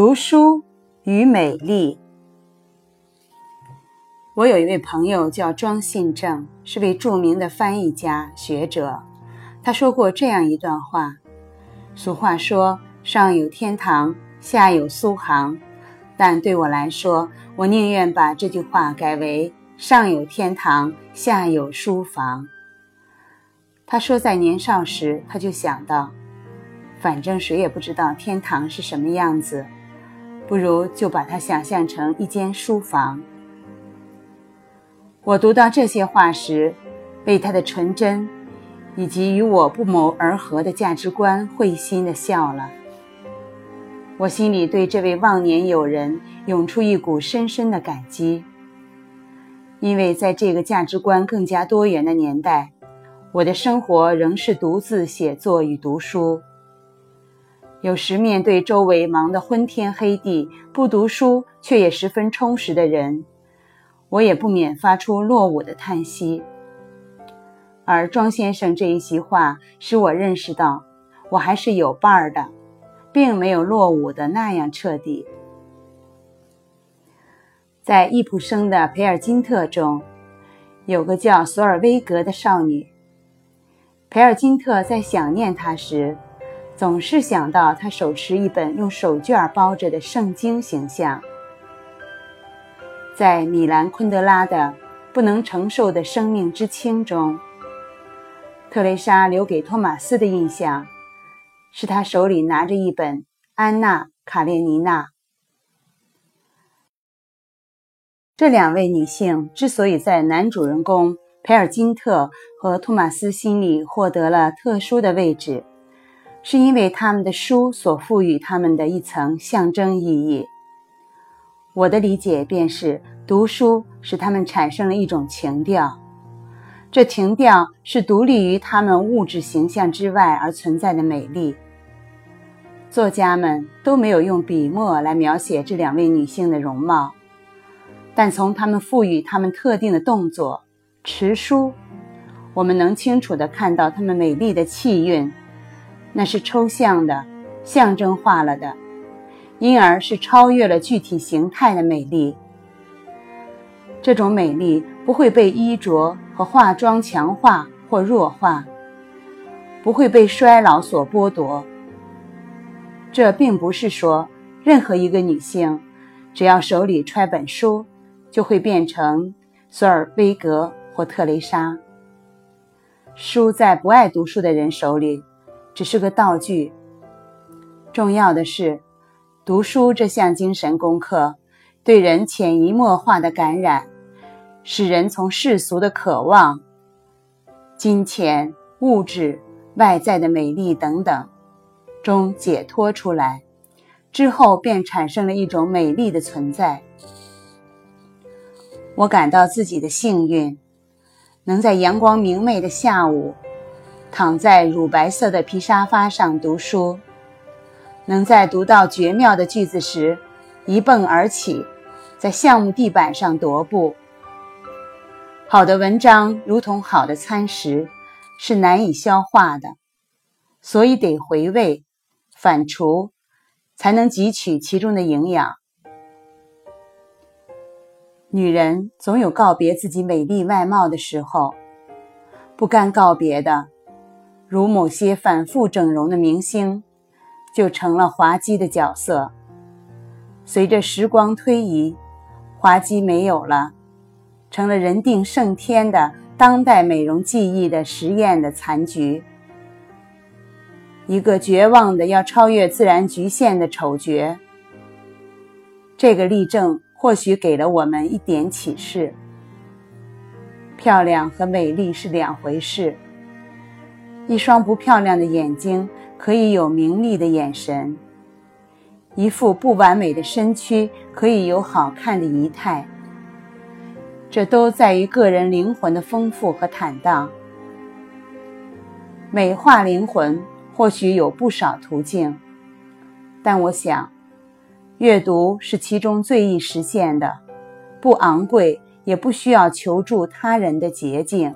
读书与美丽。我有一位朋友叫庄信正，是位著名的翻译家、学者。他说过这样一段话：俗话说“上有天堂，下有苏杭”，但对我来说，我宁愿把这句话改为“上有天堂，下有书房”。他说，在年少时，他就想到，反正谁也不知道天堂是什么样子，不如就把它想象成一间书房。我读到这些话时，被他的纯真，以及与我不谋而合的价值观会心的笑了。我心里对这位忘年友人涌出一股深深的感激，因为在这个价值观更加多元的年代，我的生活仍是独自写作与读书。有时面对周围忙得昏天黑地，不读书却也十分充实的人。我也不免发出落伍的叹息，而庄先生这一席话使我认识到，我还是有伴儿的，并没有落伍的那样彻底。在易卜生的《培尔金特》中，有个叫索尔威格的少女。培尔金特在想念她时，总是想到她手持一本用手绢包着的圣经形象。在米兰昆德拉的《不能承受的生命之轻》中，特蕾莎留给托马斯的印象是他手里拿着一本《安娜·卡列尼娜》。这两位女性之所以在男主人公培尔金特和托马斯心里获得了特殊的位置，是因为他们的书所赋予他们的一层象征意义。我的理解便是，读书使他们产生了一种情调，这情调是独立于他们物质形象之外而存在的美丽。作家们都没有用笔墨来描写这两位女性的容貌，但从他们赋予她们特定的动作——持书，我们能清楚地看到她们美丽的气韵，那是抽象的、象征化了的。因而是超越了具体形态的美丽。这种美丽不会被衣着和化妆强化或弱化，不会被衰老所剥夺。这并不是说任何一个女性，只要手里揣本书，就会变成索尔威格或特蕾莎。书在不爱读书的人手里，只是个道具。重要的是。读书这项精神功课，对人潜移默化的感染，使人从世俗的渴望、金钱、物质、外在的美丽等等中解脱出来，之后便产生了一种美丽的存在。我感到自己的幸运，能在阳光明媚的下午，躺在乳白色的皮沙发上读书。能在读到绝妙的句子时，一蹦而起，在橡木地板上踱步。好的文章如同好的餐食，是难以消化的，所以得回味、反刍，才能汲取其中的营养。女人总有告别自己美丽外貌的时候，不甘告别的，如某些反复整容的明星。就成了滑稽的角色。随着时光推移，滑稽没有了，成了人定胜天的当代美容技艺的实验的残局。一个绝望的要超越自然局限的丑角。这个例证或许给了我们一点启示：漂亮和美丽是两回事。一双不漂亮的眼睛。可以有明丽的眼神，一副不完美的身躯可以有好看的仪态，这都在于个人灵魂的丰富和坦荡。美化灵魂或许有不少途径，但我想，阅读是其中最易实现的，不昂贵，也不需要求助他人的捷径。